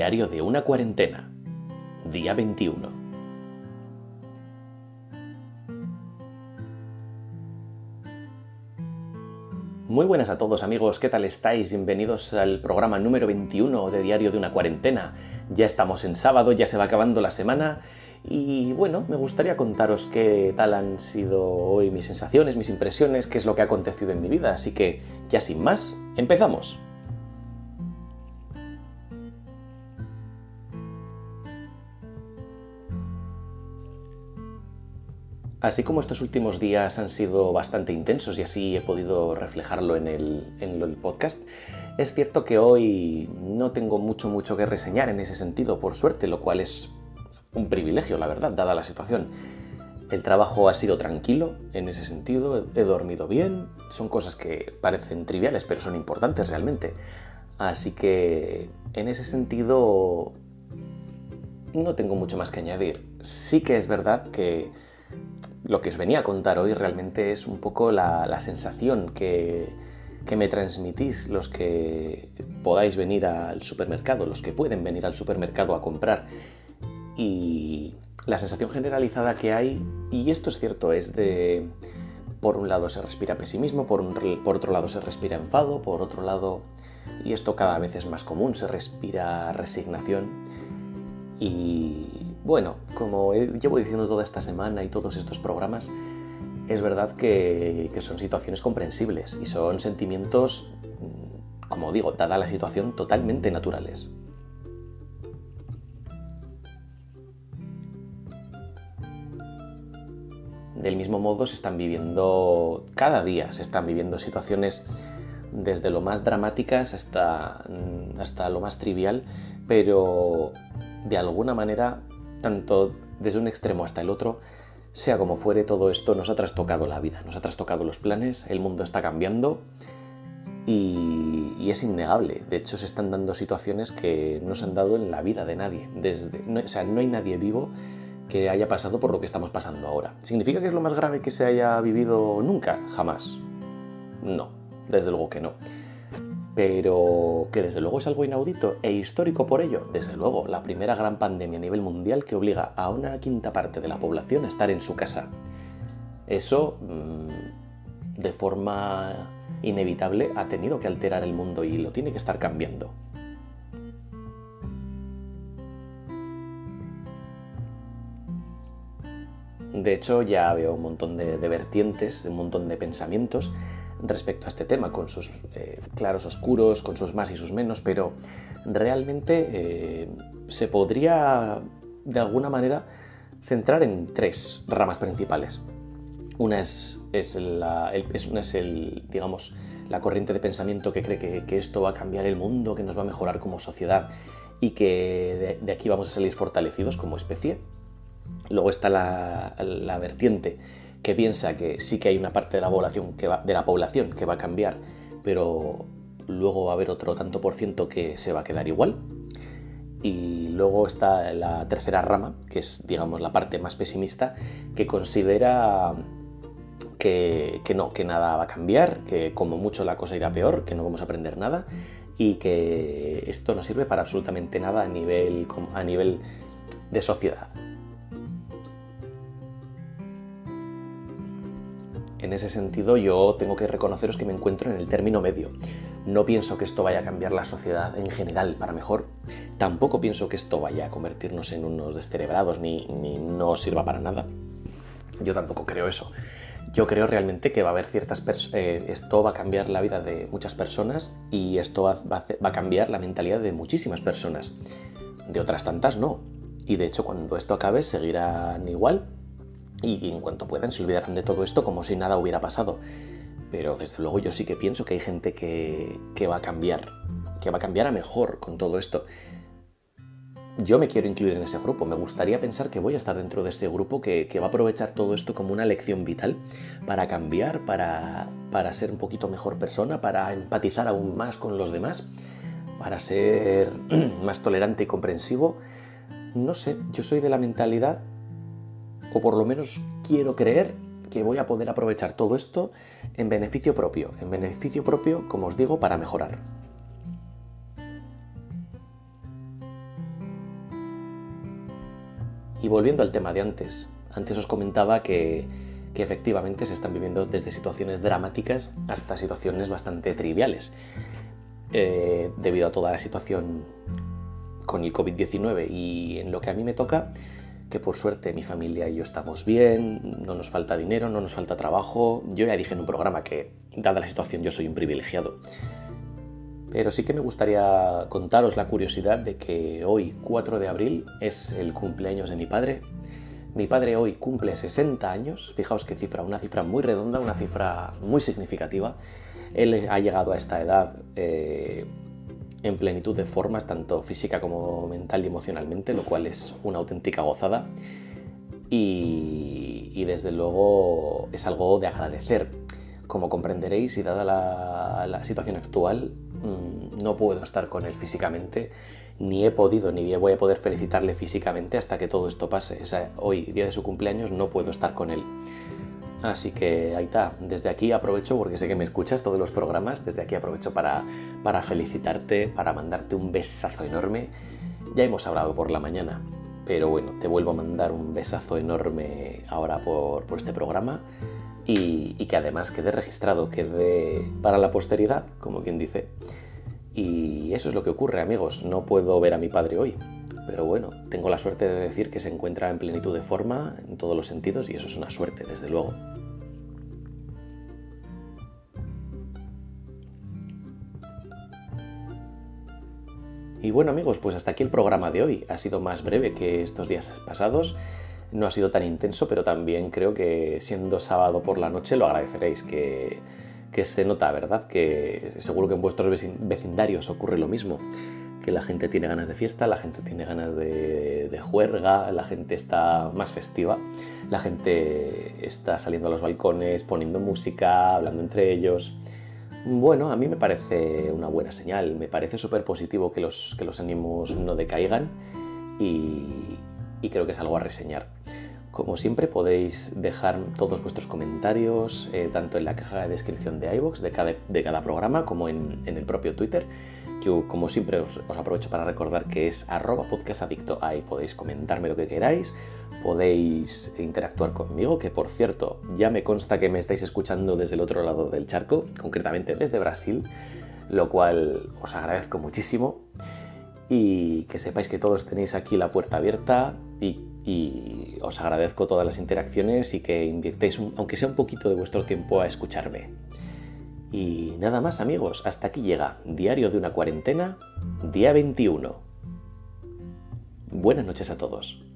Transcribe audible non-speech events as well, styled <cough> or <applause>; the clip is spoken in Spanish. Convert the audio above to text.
Diario de una cuarentena. Día 21. Muy buenas a todos amigos, ¿qué tal estáis? Bienvenidos al programa número 21 de Diario de una cuarentena. Ya estamos en sábado, ya se va acabando la semana y bueno, me gustaría contaros qué tal han sido hoy mis sensaciones, mis impresiones, qué es lo que ha acontecido en mi vida. Así que ya sin más, empezamos. Así como estos últimos días han sido bastante intensos y así he podido reflejarlo en el, podcast, es cierto que hoy no tengo mucho, mucho que reseñar en ese sentido, por suerte, lo cual es un privilegio, la verdad, dada la situación. El trabajo ha sido tranquilo en ese sentido, he dormido bien, son cosas que parecen triviales, pero son importantes realmente. Así que en ese sentido no tengo mucho más que añadir. Sí que es verdad que lo que os venía a contar hoy realmente es un poco la, sensación que, que, me transmitís los que podáis venir al supermercado, los que pueden venir al supermercado a comprar. Y la sensación generalizada que hay, y esto es cierto, es de, por un lado se respira pesimismo, por, por otro lado se respira enfado, por otro lado, y esto cada vez es más común, se respira resignación. Y bueno, como llevo diciendo toda esta semana y todos estos programas, es verdad que, son situaciones comprensibles y son sentimientos, mm, como digo, dada la situación, totalmente naturales. Del mismo modo se están viviendo, cada día se están viviendo situaciones desde lo más dramáticas hasta, mm, hasta lo más trivial, pero de alguna manera tanto desde un extremo hasta el otro, sea como fuere, todo esto nos ha trastocado la vida, nos ha trastocado los planes, el mundo está cambiando y, es innegable. De hecho, se están dando situaciones que no se han dado en la vida de nadie. O sea, no hay nadie vivo que haya pasado por lo que estamos pasando ahora. ¿Significa que es lo más grave que se haya vivido nunca? Jamás. No, desde luego que no pero que desde luego es algo inaudito e histórico por ello. Desde luego, la primera gran pandemia a nivel mundial que obliga a una quinta parte de la población a estar en su casa. Eso, mm, de forma inevitable, ha tenido que alterar el mundo y lo tiene que estar cambiando. De hecho, ya veo un montón de, de vertientes, un montón de pensamientos respecto a este tema, con sus eh, claros oscuros, con sus más y sus menos, pero realmente eh, se podría de alguna manera centrar en tres ramas principales. Una es, es, la, el, es, el, digamos, la corriente de pensamiento que cree que, esto va a cambiar el mundo, que nos va a mejorar como sociedad y que de, aquí vamos a salir fortalecidos como especie. Luego está la, la vertiente que piensa que sí que hay una parte de la población que va, de la población que va a cambiar, pero luego va a haber otro tanto por ciento que se va a quedar igual. Y luego está la tercera rama, que es, digamos, la parte más pesimista, que considera que, que, no, que nada va a cambiar, que como mucho la cosa irá peor, que no vamos a aprender nada y que esto no sirve para absolutamente nada a nivel, a nivel de sociedad. En ese sentido yo tengo que reconoceros que me encuentro en el término medio. No pienso que esto vaya a cambiar la sociedad en general para mejor. Tampoco pienso que esto vaya a convertirnos en unos descerebrados ni, ni no sirva para nada. Yo tampoco creo eso. Yo creo realmente que va a haber ciertas eh, esto va a cambiar la vida de muchas personas y esto va, va a cambiar la mentalidad de muchísimas personas. De otras tantas no. Y de hecho cuando esto acabe seguirán igual y en cuanto puedan se olvidarán de todo esto como si nada hubiera pasado. Pero desde luego yo sí que pienso que hay gente que, va a cambiar, que va a cambiar a mejor con todo esto. Yo me quiero incluir en ese grupo, me gustaría pensar que voy a estar dentro de ese grupo que, va a aprovechar todo esto como una lección vital para cambiar, para, para ser un poquito mejor persona, para empatizar aún más con los demás, para ser <clears throat> más tolerante y comprensivo. No sé, yo soy de la mentalidad o por lo menos quiero creer que voy a poder aprovechar todo esto en beneficio propio, en beneficio propio, como os digo, para mejorar. Y volviendo al tema de antes, antes os comentaba que, efectivamente se están viviendo desde situaciones dramáticas hasta situaciones bastante triviales. Eh, debido a toda la situación con el COVID-19 y en lo que a mí me toca, que por suerte mi familia y yo estamos bien, no nos falta dinero, no nos falta trabajo. Yo ya dije en un programa que, dada la situación, yo soy un privilegiado. Pero sí que me gustaría contaros la curiosidad de que hoy, 4 de abril, es el cumpleaños de mi padre. Mi padre hoy cumple 60 años, fijaos qué cifra, una cifra muy redonda, una cifra muy significativa. Él ha llegado a esta edad eh, en plenitud de formas, tanto física como mental y emocionalmente, lo cual es una auténtica gozada. Y, desde luego es algo de agradecer. Como comprenderéis, y dada la, situación actual, mm, no puedo estar con él físicamente, ni he podido, ni voy a poder felicitarle físicamente hasta que todo esto pase. O sea, hoy, día de su cumpleaños, no puedo estar con él. Así que está, desde aquí aprovecho, porque sé que me escuchas todos los programas, desde aquí aprovecho para, para felicitarte, para mandarte un besazo enorme. Ya hemos hablado por la mañana, pero bueno, te vuelvo a mandar un besazo enorme ahora por, por este programa y, y, que además quede registrado, quede para la posteridad, como quien dice. Y eso es lo que ocurre, amigos. No puedo ver a mi padre hoy, pero bueno, tengo la suerte de decir que se encuentra en plenitud de forma en todos los sentidos y eso es una suerte, desde luego. Y bueno amigos, pues hasta aquí el programa de hoy. Ha sido más breve que estos días pasados. No ha sido tan intenso, pero también creo que siendo sábado por la noche lo agradeceréis, que, se nota, ¿verdad? Que seguro que en vuestros vecindarios ocurre lo mismo que la gente tiene ganas de fiesta, la gente tiene ganas de, juerga, la gente está más festiva, la gente está saliendo a los balcones, poniendo música, hablando entre ellos. Bueno, a mí me parece una buena señal, me parece súper positivo que los, que los ánimos no decaigan y, creo que es algo a reseñar. Como siempre podéis dejar todos vuestros comentarios eh, tanto en la caja de descripción de iVoox de cada, de cada programa como en, en el propio Twitter yo, como siempre, os, aprovecho para recordar que es arroba podcastadicto. Ahí podéis comentarme lo que queráis, podéis interactuar conmigo, que por cierto, ya me consta que me estáis escuchando desde el otro lado del charco, concretamente desde Brasil, lo cual os agradezco muchísimo. Y que sepáis que todos tenéis aquí la puerta abierta y, os agradezco todas las interacciones y que invirtéis, aunque sea un poquito de vuestro tiempo, a escucharme. Y nada más amigos, hasta aquí llega Diario de una cuarentena, día 21. Buenas noches a todos.